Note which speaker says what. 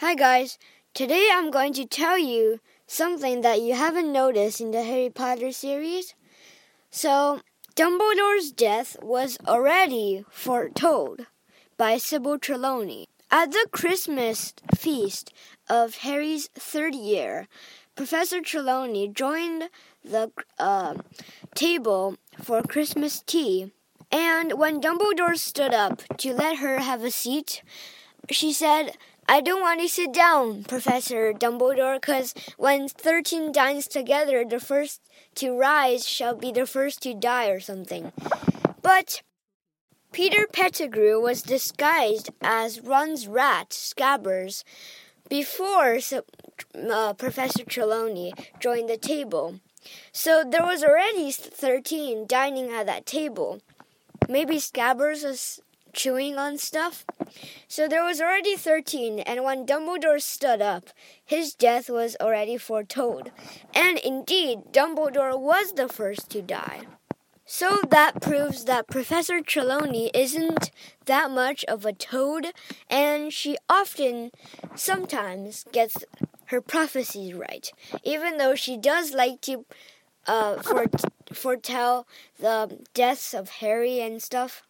Speaker 1: Hi, guys. Today I'm going to tell you something that you haven't noticed in the Harry Potter series. So, Dumbledore's death was already foretold by Sybil Trelawney. At the Christmas feast of Harry's third year, Professor Trelawney joined the uh, table for Christmas tea. And when Dumbledore stood up to let her have a seat, she said, I don't want to sit down, Professor Dumbledore, because when 13 dines together, the first to rise shall be the first to die, or something. But Peter Pettigrew was disguised as Ron's rat, Scabbers, before uh, Professor Trelawney joined the table. So there was already 13 dining at that table. Maybe Scabbers was chewing on stuff. So there was already 13, and when Dumbledore stood up, his death was already foretold. And indeed, Dumbledore was the first to die. So that proves that Professor Trelawney isn't that much of a toad, and she often, sometimes, gets her prophecies right, even though she does like to uh, fore- foretell the deaths of Harry and stuff.